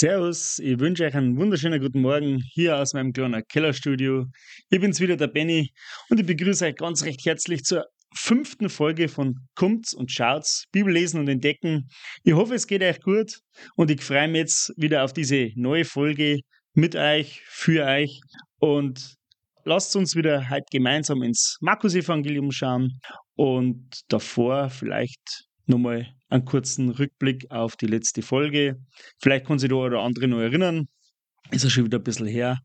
Servus, ich wünsche euch einen wunderschönen guten Morgen hier aus meinem kleinen Kellerstudio. Ich bin's wieder, der Benny, und ich begrüße euch ganz recht herzlich zur fünften Folge von Kommt's und Schaut's, Bibel lesen und entdecken. Ich hoffe, es geht euch gut und ich freue mich jetzt wieder auf diese neue Folge mit euch, für euch und lasst uns wieder heute gemeinsam ins Markus-Evangelium schauen und davor vielleicht nochmal einen kurzen Rückblick auf die letzte Folge. Vielleicht kann sich der oder andere noch erinnern. Ist ja schon wieder ein bisschen her,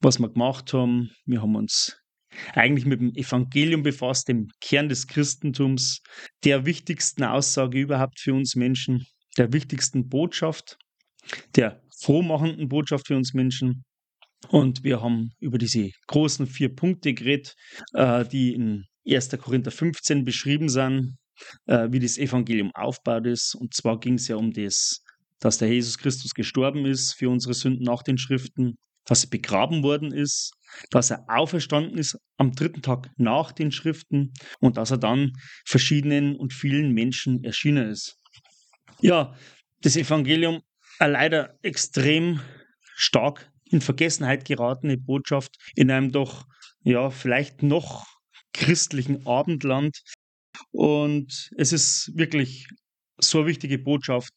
was wir gemacht haben. Wir haben uns eigentlich mit dem Evangelium befasst, dem Kern des Christentums, der wichtigsten Aussage überhaupt für uns Menschen, der wichtigsten Botschaft, der frohmachenden Botschaft für uns Menschen. Und wir haben über diese großen vier Punkte geredet, äh, die in 1. Korinther 15 beschrieben sind, äh, wie das Evangelium aufgebaut ist. Und zwar ging es ja um das, dass der Jesus Christus gestorben ist für unsere Sünden nach den Schriften, dass er begraben worden ist, dass er auferstanden ist am dritten Tag nach den Schriften und dass er dann verschiedenen und vielen Menschen erschienen ist. Ja, das Evangelium eine leider extrem stark in Vergessenheit geratene Botschaft in einem doch, ja, vielleicht noch christlichen Abendland. Und es ist wirklich so eine wichtige Botschaft.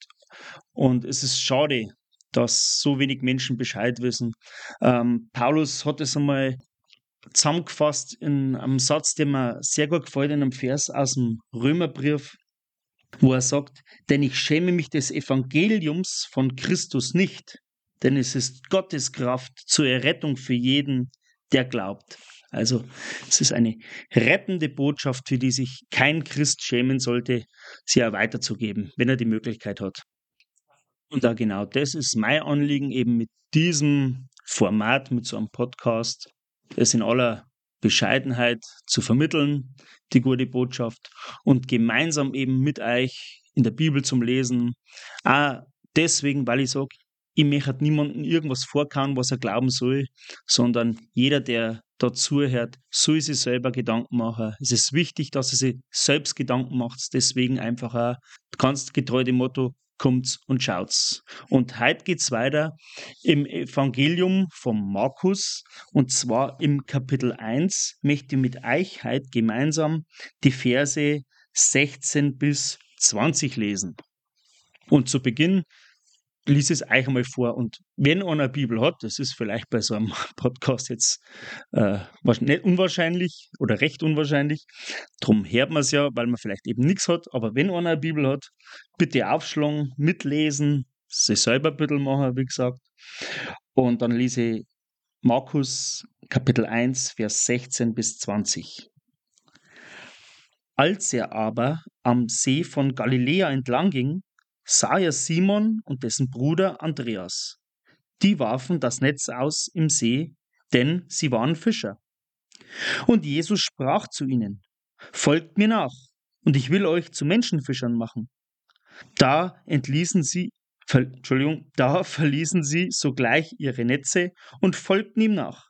Und es ist schade, dass so wenig Menschen Bescheid wissen. Ähm, Paulus hat es einmal zusammengefasst in einem Satz, der mir sehr gut gefällt, in einem Vers aus dem Römerbrief, wo er sagt, denn ich schäme mich des Evangeliums von Christus nicht, denn es ist Gottes Kraft zur Errettung für jeden, der glaubt. Also es ist eine rettende Botschaft, für die sich kein Christ schämen sollte, sie auch weiterzugeben, wenn er die Möglichkeit hat. Und da genau das ist mein Anliegen, eben mit diesem Format, mit so einem Podcast, das in aller Bescheidenheit zu vermitteln, die gute Botschaft, und gemeinsam eben mit euch in der Bibel zum Lesen. Auch deswegen, weil ich sage, ich möchte niemandem irgendwas vorkauen, was er glauben soll, sondern jeder, der dazu hört, soll sich selber Gedanken machen. Es ist wichtig, dass er sich selbst Gedanken macht. Deswegen einfach auch ganz getreu dem Motto, kommt's und schaut's. Und heute geht's weiter im Evangelium von Markus und zwar im Kapitel 1 möchte ich mit euch heute gemeinsam die Verse 16 bis 20 lesen. Und zu Beginn lies es euch einmal vor. Und wenn einer eine Bibel hat, das ist vielleicht bei so einem Podcast jetzt äh, nicht unwahrscheinlich oder recht unwahrscheinlich, darum hört man es ja, weil man vielleicht eben nichts hat. Aber wenn einer eine Bibel hat, bitte aufschlagen, mitlesen, sich selber ein bisschen machen, wie gesagt. Und dann lese ich Markus Kapitel 1, Vers 16 bis 20. Als er aber am See von Galiläa entlang ging, sah er Simon und dessen Bruder Andreas. Die warfen das Netz aus im See, denn sie waren Fischer. Und Jesus sprach zu ihnen, Folgt mir nach, und ich will euch zu Menschenfischern machen. Da entließen sie, ver, Entschuldigung, da verließen sie sogleich ihre Netze und folgten ihm nach.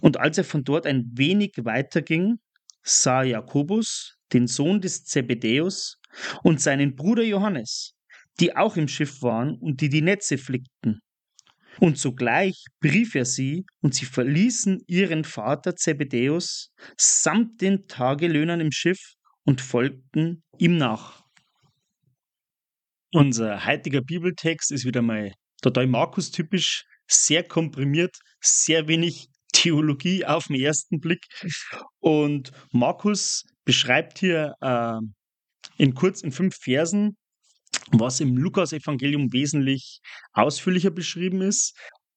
Und als er von dort ein wenig weiter ging, sah Jakobus, den Sohn des Zebedäus, und seinen Bruder Johannes, die auch im Schiff waren und die die Netze flickten. Und sogleich brief er sie, und sie verließen ihren Vater Zebedäus samt den Tagelöhnern im Schiff und folgten ihm nach. Unser heutiger Bibeltext ist wieder mal total Markus-typisch, sehr komprimiert, sehr wenig Theologie auf den ersten Blick. Und Markus beschreibt hier äh, in kurz in fünf Versen was im Lukas-Evangelium wesentlich ausführlicher beschrieben ist.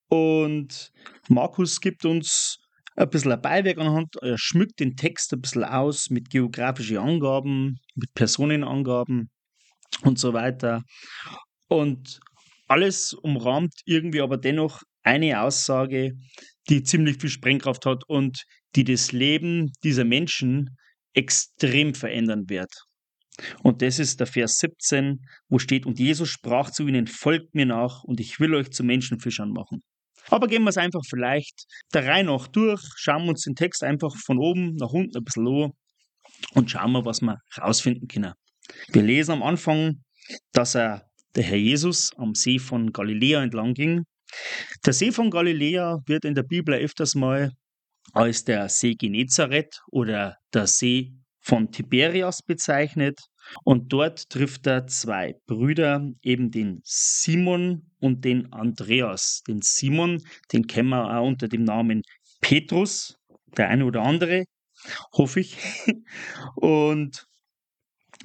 Und Markus gibt uns ein bisschen ein Beiwerk anhand, er schmückt den Text ein bisschen aus mit geografischen Angaben, mit Personenangaben und so weiter. Und alles umrahmt irgendwie aber dennoch eine Aussage, die ziemlich viel Sprengkraft hat und die das Leben dieser Menschen extrem verändern wird. Und das ist der Vers 17, wo steht, und Jesus sprach zu ihnen, folgt mir nach und ich will euch zu Menschenfischern machen. Aber gehen wir es einfach vielleicht der Reihe nach durch, schauen wir uns den Text einfach von oben nach unten ein bisschen an und schauen wir, was wir rausfinden können. Wir lesen am Anfang, dass er der Herr Jesus am See von Galiläa entlang ging. Der See von Galiläa wird in der Bibel öfters mal als der See Genezareth oder der See von Tiberias bezeichnet. Und dort trifft er zwei Brüder, eben den Simon und den Andreas. Den Simon, den kennen wir auch unter dem Namen Petrus, der eine oder andere, hoffe ich. Und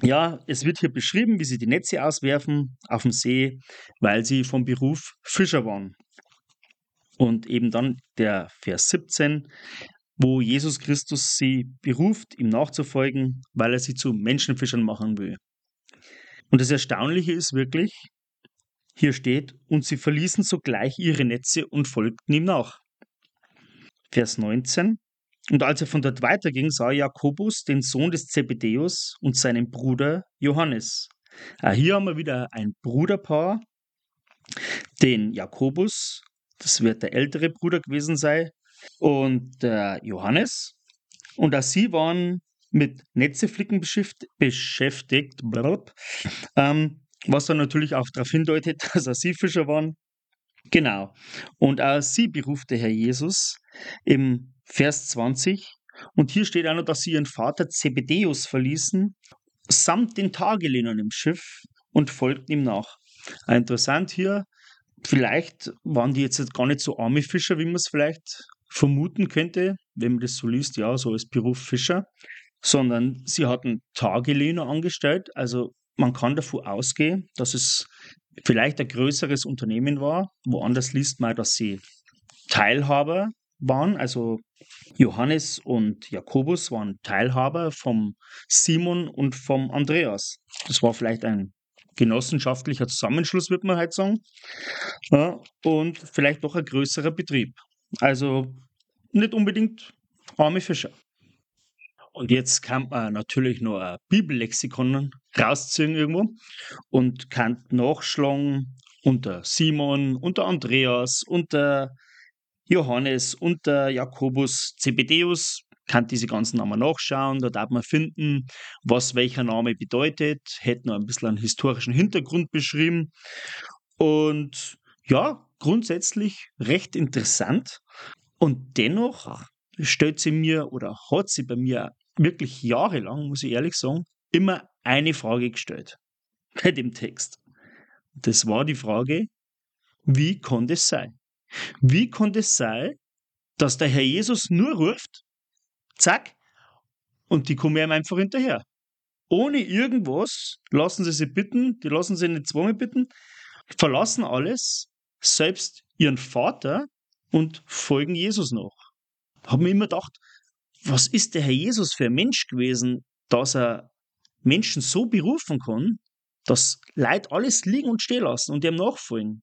ja, es wird hier beschrieben, wie sie die Netze auswerfen auf dem See, weil sie vom Beruf Fischer waren. Und eben dann der Vers 17, wo Jesus Christus sie beruft, ihm nachzufolgen, weil er sie zu Menschenfischern machen will. Und das Erstaunliche ist wirklich, hier steht, und sie verließen sogleich ihre Netze und folgten ihm nach. Vers 19. Und als er von dort weiterging, sah Jakobus den Sohn des Zebedäus und seinen Bruder Johannes. Ah, hier haben wir wieder ein Bruderpaar, den Jakobus, das wird der ältere Bruder gewesen sein, und der Johannes. Und auch sie waren mit Netzeflicken beschäftigt, ähm, was dann natürlich auch darauf hindeutet, dass auch sie Fischer waren. Genau. Und auch sie beruft der Herr Jesus im Vers 20. Und hier steht auch noch, dass sie ihren Vater Zebedeus verließen, samt den Tagelöhnern im Schiff und folgten ihm nach. Interessant hier, vielleicht waren die jetzt gar nicht so arme Fischer, wie man es vielleicht vermuten könnte, wenn man das so liest, ja, so als Beruf Fischer, sondern sie hatten Tagelöhner angestellt. Also man kann davon ausgehen, dass es vielleicht ein größeres Unternehmen war. Woanders liest man, dass sie Teilhaber waren. Also Johannes und Jakobus waren Teilhaber vom Simon und vom Andreas. Das war vielleicht ein genossenschaftlicher Zusammenschluss, würde man halt sagen. Ja, und vielleicht doch ein größerer Betrieb. Also nicht unbedingt arme Fischer. Und jetzt kann man natürlich noch ein Bibellexikon rausziehen irgendwo und kann nachschlagen unter Simon, unter Andreas, unter Johannes, unter Jakobus, Zebedeus, kann diese ganzen Namen nachschauen, da darf man finden, was welcher Name bedeutet, hätte noch ein bisschen einen historischen Hintergrund beschrieben. Und ja, grundsätzlich recht interessant. Und dennoch stellt sie mir oder hat sie bei mir wirklich jahrelang, muss ich ehrlich sagen, immer eine Frage gestellt bei dem Text. Das war die Frage, wie konnte es sein? Wie konnte es sein, dass der Herr Jesus nur ruft, zack, und die kommen ihm einfach hinterher? Ohne irgendwas lassen sie sie bitten, die lassen sie nicht zweimal bitten, verlassen alles, selbst ihren Vater und folgen Jesus noch. Haben mir immer gedacht, was ist der Herr Jesus für ein Mensch gewesen, dass er Menschen so berufen kann, dass Leute alles liegen und stehen lassen und ihm nachfolgen.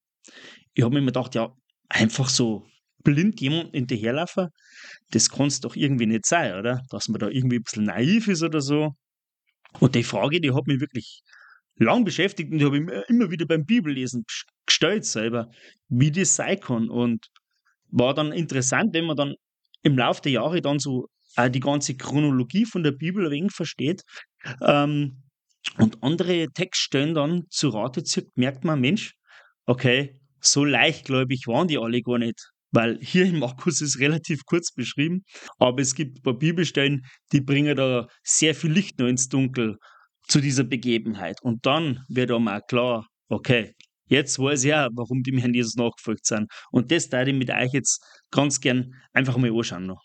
Ich habe mir immer gedacht, ja, einfach so blind jemanden hinterherlaufen, das kann es doch irgendwie nicht sein, oder? Dass man da irgendwie ein bisschen naiv ist oder so. Und die Frage, die hat mich wirklich lang beschäftigt und die habe ich immer wieder beim Bibellesen gestellt selber, wie das sein kann. Und war dann interessant, wenn man dann im Laufe der Jahre dann so äh, die ganze Chronologie von der Bibel ein wenig versteht ähm, und andere Textstellen dann zu Rate zieht, merkt man, Mensch, okay, so leichtgläubig waren die alle gar nicht. Weil hier in Markus ist relativ kurz beschrieben, aber es gibt ein paar Bibelstellen, die bringen da sehr viel Licht noch ins Dunkel zu dieser Begebenheit. Und dann wird einem auch klar, okay, jetzt weiß ich auch, warum die mir Herrn Jesus nachgefolgt sind. Und das teile ich mit euch jetzt ganz gern einfach mal anschauen noch.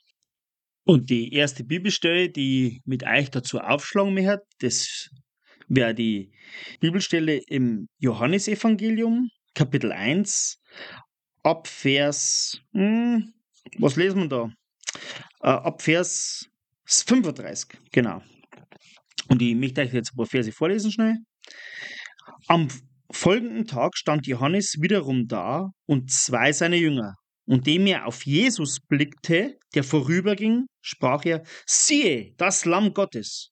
Und die erste Bibelstelle, die ich mit euch dazu aufschlagen möchte, das wäre die Bibelstelle im Johannesevangelium, Kapitel 1, ab Vers, hm, was lesen wir da? Äh, ab Vers 35, genau. Und ich möchte euch jetzt ein paar Verse vorlesen schnell. Am folgenden Tag stand Johannes wiederum da und zwei seiner Jünger. Und dem er auf Jesus blickte, der vorüberging, sprach er, siehe, das Lamm Gottes.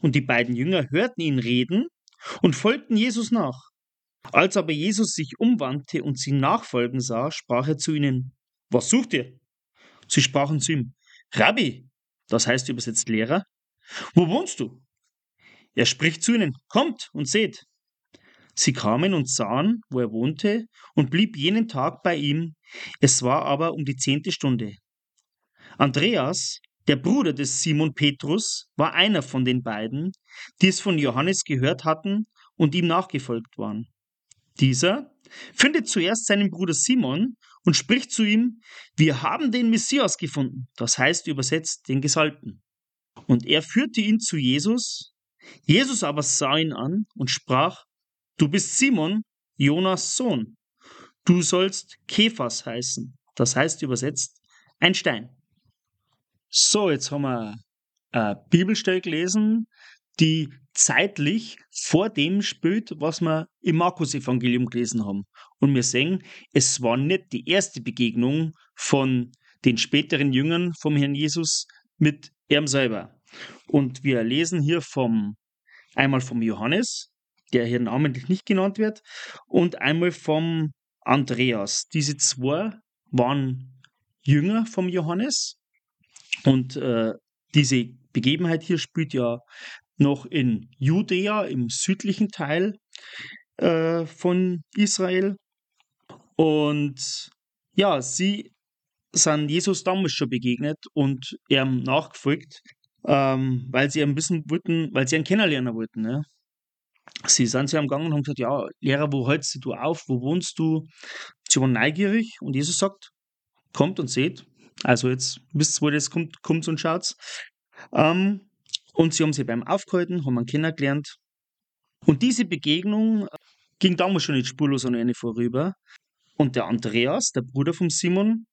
Und die beiden Jünger hörten ihn reden und folgten Jesus nach. Als aber Jesus sich umwandte und sie nachfolgen sah, sprach er zu ihnen, was sucht ihr? Sie sprachen zu ihm, Rabbi, das heißt übersetzt Lehrer, wo wohnst du? Er spricht zu ihnen, kommt und seht. Sie kamen und sahen, wo er wohnte, und blieb jenen Tag bei ihm. Es war aber um die zehnte Stunde. Andreas, der Bruder des Simon Petrus, war einer von den beiden, die es von Johannes gehört hatten und ihm nachgefolgt waren. Dieser findet zuerst seinen Bruder Simon und spricht zu ihm, wir haben den Messias gefunden, das heißt übersetzt den Gesalbten. Und er führte ihn zu Jesus. Jesus aber sah ihn an und sprach, du bist Simon, Jonas Sohn. Du sollst Kephas heißen, das heißt übersetzt ein Stein. So, jetzt haben wir eine Bibelstelle gelesen, die zeitlich vor dem spielt, was wir im Markus-Evangelium gelesen haben. Und wir sehen, es war nicht die erste Begegnung von den späteren Jüngern vom Herrn Jesus mit ihm selber. Und wir lesen hier vom, einmal vom Johannes, der hier namentlich nicht genannt wird, und einmal vom Andreas. Diese zwei waren Jünger vom Johannes und äh, diese Begebenheit hier spielt ja noch in Judäa, im südlichen Teil äh, von Israel. Und ja, sie sind Jesus damals schon begegnet und ihm nachgefolgt, ähm, weil sie ein bisschen wollten, weil sie ihn kennenlernen wollten. Ne? Sie sind sie am Gang und haben gesagt, ja, Lehrer, wo hältst du auf, wo wohnst du? Sie waren neugierig und Jesus sagt, kommt und seht. Also jetzt wisst ihr, wo das kommt, kommt und schaut. Ähm, und sie haben sich beim Aufgehalten, haben ihn kennengelernt. Und diese Begegnung ging damals schon nicht spurlos an eine vorüber. Und der Andreas, der Bruder von Simon,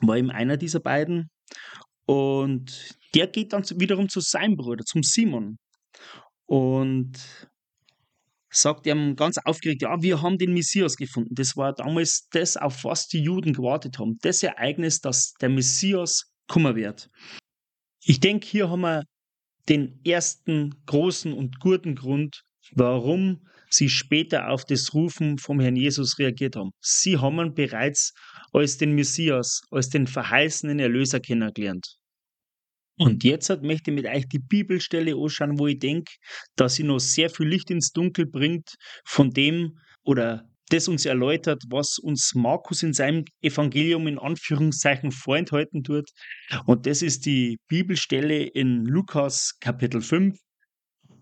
war eben einer dieser beiden. Und der geht dann wiederum zu seinem Bruder, zum Simon. Und sagt ihm ganz aufgeregt, ja, wir haben den Messias gefunden. Das war damals das, auf was die Juden gewartet haben. Das Ereignis, dass der Messias kommen wird. Ich denke, hier haben wir den ersten großen und guten Grund, warum sie später auf das Rufen vom Herrn Jesus reagiert haben. Sie haben ihn bereits als den Messias, als den verheißenen Erlöser kennengelernt. Und jetzt möchte ich mit euch die Bibelstelle anschauen, wo ich denke, dass sie noch sehr viel Licht ins Dunkel bringt von dem oder das uns erläutert, was uns Markus in seinem Evangelium in Anführungszeichen vorenthalten tut. Und das ist die Bibelstelle in Lukas Kapitel 5.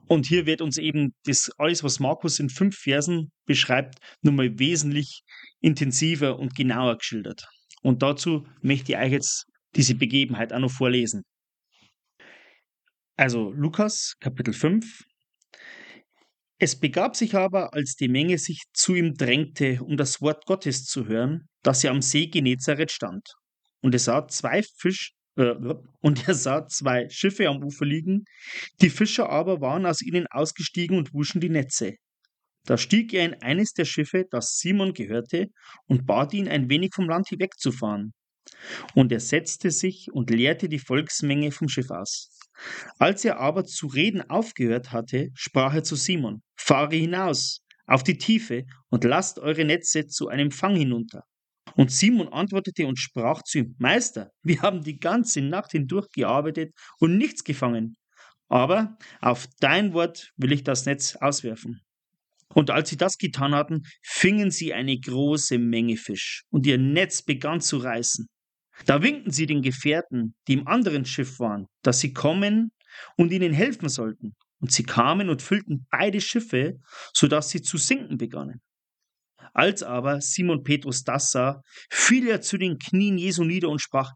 Und hier wird uns eben das alles, was Markus in fünf Versen beschreibt, nochmal wesentlich intensiver und genauer geschildert. Und dazu möchte ich euch jetzt diese Begebenheit auch noch vorlesen. Also Lukas Kapitel 5, es begab sich aber, als die Menge sich zu ihm drängte, um das Wort Gottes zu hören, dass er am See Genezareth stand. Und er sah zwei Fisch, äh, und er sah zwei Schiffe am Ufer liegen. Die Fischer aber waren aus ihnen ausgestiegen und wuschen die Netze. Da stieg er in eines der Schiffe, das Simon gehörte, und bat ihn, ein wenig vom Land hinwegzufahren. Und er setzte sich und leerte die Volksmenge vom Schiff aus. Als er aber zu reden aufgehört hatte, sprach er zu Simon, fahre hinaus auf die Tiefe und lasst eure Netze zu einem Fang hinunter. Und Simon antwortete und sprach zu ihm, Meister, wir haben die ganze Nacht hindurch gearbeitet und nichts gefangen. Aber auf dein Wort will ich das Netz auswerfen. Und als sie das getan hatten, fingen sie eine große Menge Fisch, und ihr Netz begann zu reißen. Da winkten sie den Gefährten, die im anderen Schiff waren, dass sie kommen und ihnen helfen sollten. Und sie kamen und füllten beide Schiffe, so dass sie zu sinken begannen. Als aber Simon Petrus das sah, fiel er zu den Knien Jesu nieder und sprach,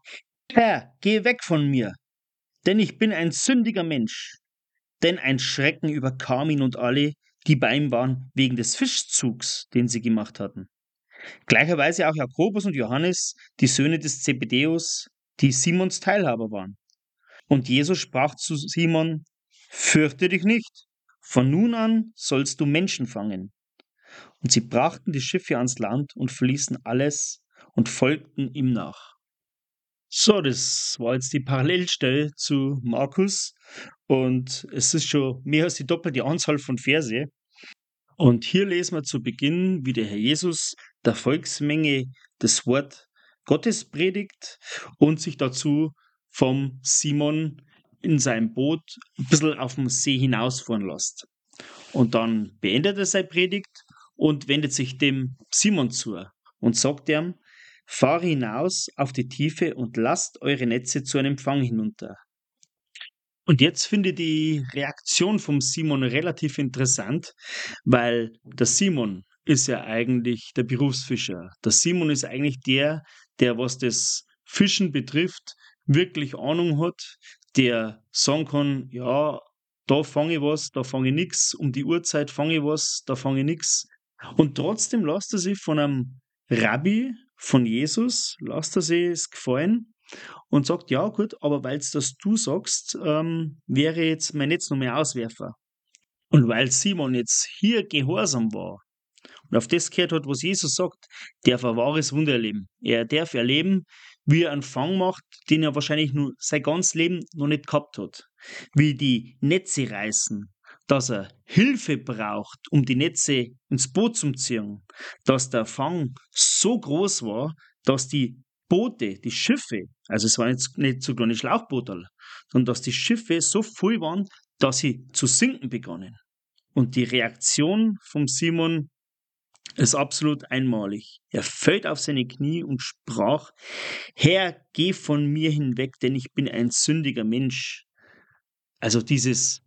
Herr, geh weg von mir, denn ich bin ein sündiger Mensch. Denn ein Schrecken überkam ihn und alle, die bei ihm waren, wegen des Fischzugs, den sie gemacht hatten. Gleicherweise auch Jakobus und Johannes, die Söhne des Zebedeus, die Simons Teilhaber waren. Und Jesus sprach zu Simon, Fürchte dich nicht, von nun an sollst du Menschen fangen. Und sie brachten die Schiffe ans Land und verließen alles und folgten ihm nach. So, das war jetzt die Parallelstelle zu Markus und es ist schon mehr als die doppelte Anzahl von Verse. Und hier lesen wir zu Beginn, wie der Herr Jesus der Volksmenge das Wort Gottes predigt und sich dazu vom Simon in seinem Boot ein bisschen auf dem See hinausfahren lässt. Und dann beendet er seine Predigt und wendet sich dem Simon zu und sagt ihm, fahre hinaus auf die Tiefe und lasst eure Netze zu einem Fang hinunter. Und jetzt finde ich die Reaktion vom Simon relativ interessant, weil der Simon ist ja eigentlich der Berufsfischer. Der Simon ist eigentlich der, der, was das Fischen betrifft, wirklich Ahnung hat, der sagen kann, ja, da fange ich was, da fange ich nichts, um die Uhrzeit fange ich was, da fange ich nichts. Und trotzdem lässt er sich von einem Rabbi, von Jesus, lässt er sich es gefallen und sagt, ja gut, aber weil es das du sagst, ähm, wäre jetzt mein Netz noch mehr Auswerfer. Und weil Simon jetzt hier gehorsam war und auf das gehört hat, was Jesus sagt, darf er wahres Wunder erleben. Er darf erleben, wie er einen Fang macht, den er wahrscheinlich nur sein ganzes Leben noch nicht gehabt hat. Wie die Netze reißen, dass er Hilfe braucht, um die Netze ins Boot zu ziehen, dass der Fang so groß war, dass die Boote, die Schiffe, also es waren jetzt nicht so kleine Schlauchboote, sondern dass die Schiffe so voll waren, dass sie zu sinken begannen. Und die Reaktion vom Simon ist absolut einmalig. Er fällt auf seine Knie und sprach, Herr, geh von mir hinweg, denn ich bin ein sündiger Mensch. Also dieses,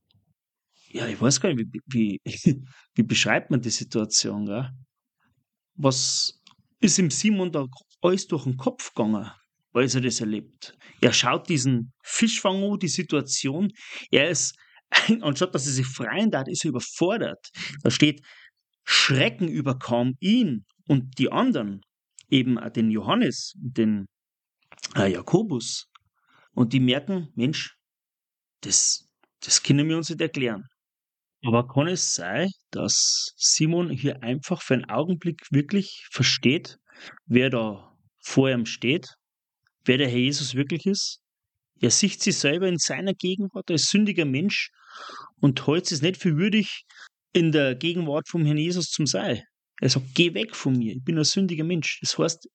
ja, ich weiß gar nicht, wie, wie, wie beschreibt man die Situation, gell? Was ist im Simon da alles durch den Kopf gegangen, als er das erlebt? Er schaut diesen Fischfang an, die Situation. Er ist, anstatt dass er sich freien darf, ist er überfordert. Da steht, Schrecken überkam ihn und die anderen, eben den Johannes, den äh, Jakobus. Und die merken, Mensch, das, das können wir uns nicht erklären. Aber kann es sein, dass Simon hier einfach für einen Augenblick wirklich versteht, wer da vor ihm steht, wer der Herr Jesus wirklich ist? Er sieht sich selber in seiner Gegenwart als sündiger Mensch und hält es nicht für würdig, in der Gegenwart vom Herrn Jesus zum Sei. Er sagt, geh weg von mir, ich bin ein sündiger Mensch. Das heißt,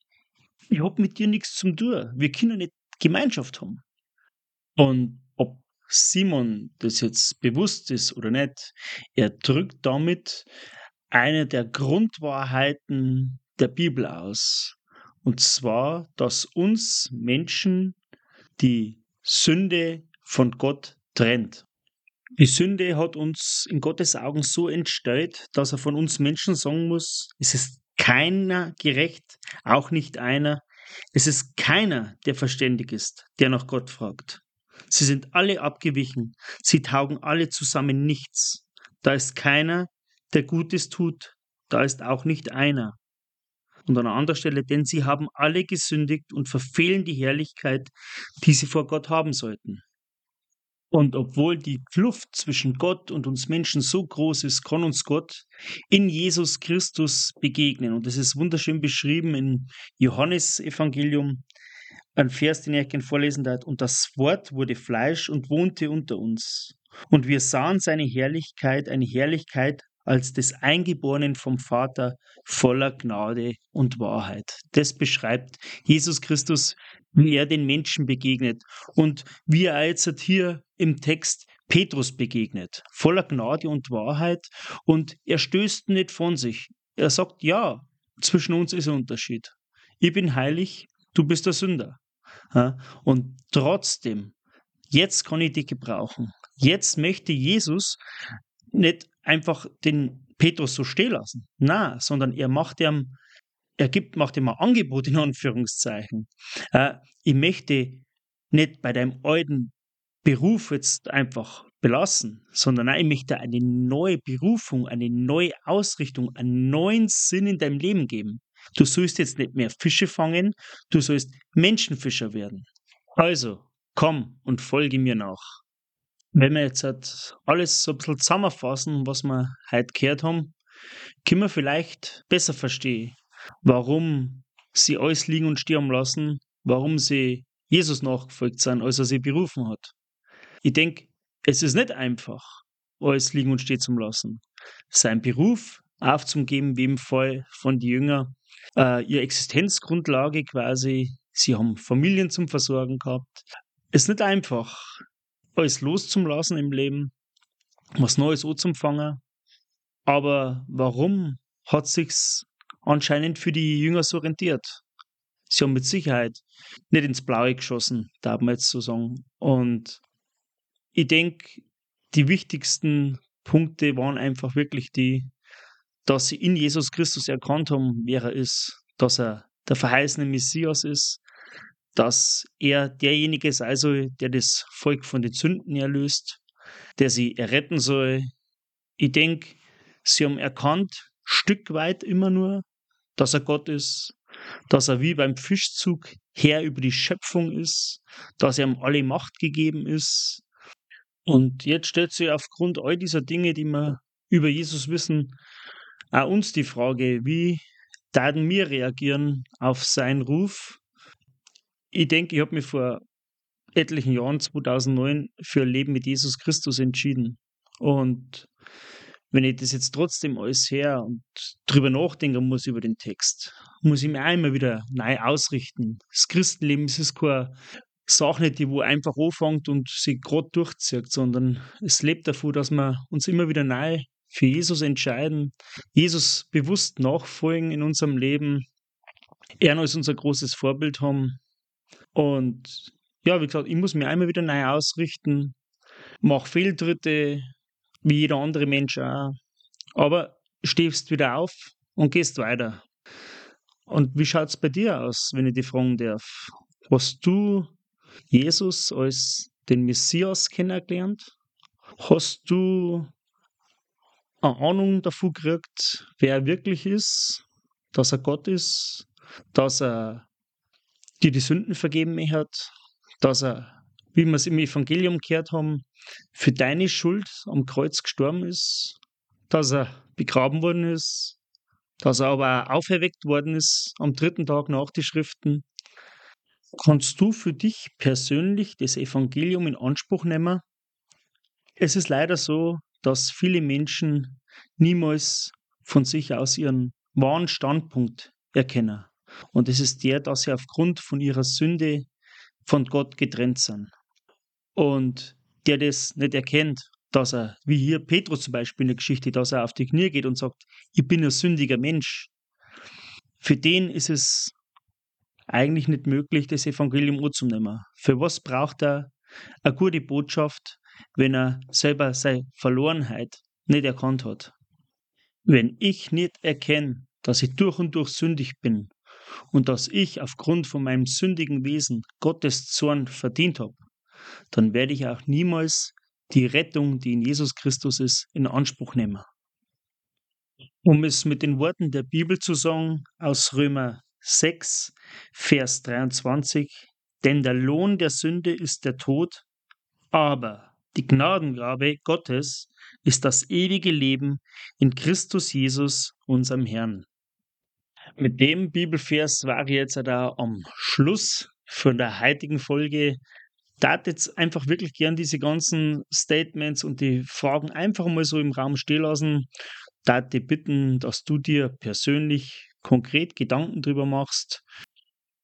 ich habe mit dir nichts zum tun. Wir können nicht Gemeinschaft haben. Und ob Simon das jetzt bewusst ist oder nicht, er drückt damit eine der Grundwahrheiten der Bibel aus. Und zwar, dass uns Menschen die Sünde von Gott trennt. Die Sünde hat uns in Gottes Augen so entstellt, dass er von uns Menschen sagen muss, es ist keiner gerecht, auch nicht einer. Es ist keiner, der verständig ist, der nach Gott fragt. Sie sind alle abgewichen, sie taugen alle zusammen nichts. Da ist keiner, der Gutes tut, da ist auch nicht einer. Und an einer anderen Stelle, denn sie haben alle gesündigt und verfehlen die Herrlichkeit, die sie vor Gott haben sollten. Und obwohl die Kluft zwischen Gott und uns Menschen so groß ist, kann uns Gott in Jesus Christus begegnen. Und das ist wunderschön beschrieben im Johannesevangelium, ein Vers, den ich gerne vorlesen darf. Und das Wort wurde Fleisch und wohnte unter uns. Und wir sahen seine Herrlichkeit, eine Herrlichkeit als des Eingeborenen vom Vater voller Gnade und Wahrheit. Das beschreibt Jesus Christus, wie er den Menschen begegnet und wie er jetzt hier im Text Petrus begegnet, voller Gnade und Wahrheit und er stößt nicht von sich. Er sagt, ja, zwischen uns ist ein Unterschied. Ich bin heilig, du bist der Sünder. Und trotzdem, jetzt kann ich dich gebrauchen. Jetzt möchte Jesus nicht einfach den Petrus so stehen lassen. Na, sondern er macht ihm, er gibt, macht ihm ein Angebot in Anführungszeichen. Äh, ich möchte nicht bei deinem alten Beruf jetzt einfach belassen, sondern nein, ich möchte eine neue Berufung, eine neue Ausrichtung, einen neuen Sinn in deinem Leben geben. Du sollst jetzt nicht mehr Fische fangen, du sollst Menschenfischer werden. Also, komm und folge mir nach. Wenn wir jetzt halt alles so ein bisschen zusammenfassen, was wir heute gehört haben, können wir vielleicht besser verstehen, warum sie alles liegen und sterben lassen, warum sie Jesus nachgefolgt sind, als er sie berufen hat. Ich denke, es ist nicht einfach, alles liegen und stehen zu lassen. Sein Beruf aufzugeben, wie im Fall von den Jüngern, äh, ihre Existenzgrundlage quasi, sie haben Familien zum Versorgen gehabt. Es ist nicht einfach alles loszulassen im Leben, was Neues anzufangen. Aber warum hat sich's anscheinend für die Jünger so rentiert? Sie haben mit Sicherheit nicht ins Blaue geschossen, darf man jetzt so sagen. Und ich denke, die wichtigsten Punkte waren einfach wirklich die, dass sie in Jesus Christus erkannt haben, wer er ist, dass er der verheißene Messias ist, dass er derjenige sei soll, der das Volk von den Sünden erlöst, der sie erretten soll. Ich denke, sie haben erkannt, Stück weit immer nur, dass er Gott ist, dass er wie beim Fischzug Herr über die Schöpfung ist, dass er ihm alle Macht gegeben ist. Und jetzt stellt sich aufgrund all dieser Dinge, die wir über Jesus wissen, auch uns die Frage, wie werden wir reagieren auf seinen Ruf? Ich denke, ich habe mich vor etlichen Jahren, 2009, für ein Leben mit Jesus Christus entschieden. Und wenn ich das jetzt trotzdem alles her und drüber nachdenken muss über den Text, muss ich mir einmal wieder neu ausrichten. Das Christenleben ist keine Sache die wo einfach anfängt und sich gerade durchzieht, sondern es lebt davon, dass wir uns immer wieder neu für Jesus entscheiden, Jesus bewusst nachfolgen in unserem Leben, er als unser großes Vorbild haben. Und ja, wie gesagt, ich muss mich einmal wieder neu ausrichten, mache Fehltritte, wie jeder andere Mensch auch. Aber stehst wieder auf und gehst weiter. Und wie schaut es bei dir aus, wenn ich dich fragen darf? Hast du Jesus als den Messias kennengelernt? Hast du eine Ahnung davon gekriegt, wer er wirklich ist, dass er Gott ist, dass er dir die Sünden vergeben hat, dass er, wie wir es im Evangelium gehört haben, für deine Schuld am Kreuz gestorben ist, dass er begraben worden ist, dass er aber auch auferweckt worden ist am dritten Tag nach die Schriften. Kannst du für dich persönlich das Evangelium in Anspruch nehmen? Es ist leider so, dass viele Menschen niemals von sich aus ihren wahren Standpunkt erkennen. Und es ist der, dass sie aufgrund von ihrer Sünde von Gott getrennt sind. Und der das nicht erkennt, dass er, wie hier Petrus zum Beispiel in der Geschichte, dass er auf die Knie geht und sagt, ich bin ein sündiger Mensch. Für den ist es eigentlich nicht möglich, das Evangelium anzunehmen. Für was braucht er eine gute Botschaft, wenn er selber seine Verlorenheit nicht erkannt hat? Wenn ich nicht erkenne, dass ich durch und durch sündig bin und dass ich aufgrund von meinem sündigen Wesen Gottes Zorn verdient habe, dann werde ich auch niemals die Rettung, die in Jesus Christus ist, in Anspruch nehmen. Um es mit den Worten der Bibel zu sagen, aus Römer 6, Vers 23, denn der Lohn der Sünde ist der Tod, aber die Gnadengabe Gottes ist das ewige Leben in Christus Jesus, unserem Herrn. Mit dem Bibelvers war ich jetzt da am Schluss von der heutigen Folge darf jetzt einfach wirklich gern diese ganzen Statements und die Fragen einfach mal so im Raum stehen lassen. Darf dich bitten, dass du dir persönlich konkret Gedanken drüber machst.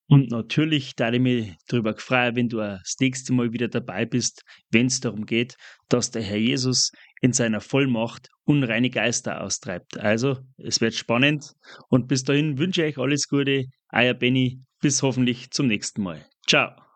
Und natürlich da ich mich darüber freuen, wenn du das nächste Mal wieder dabei bist, wenn es darum geht, dass der Herr Jesus in seiner Vollmacht unreine Geister austreibt. Also, es wird spannend und bis dahin wünsche ich euch alles Gute. Euer Benny, bis hoffentlich zum nächsten Mal. Ciao.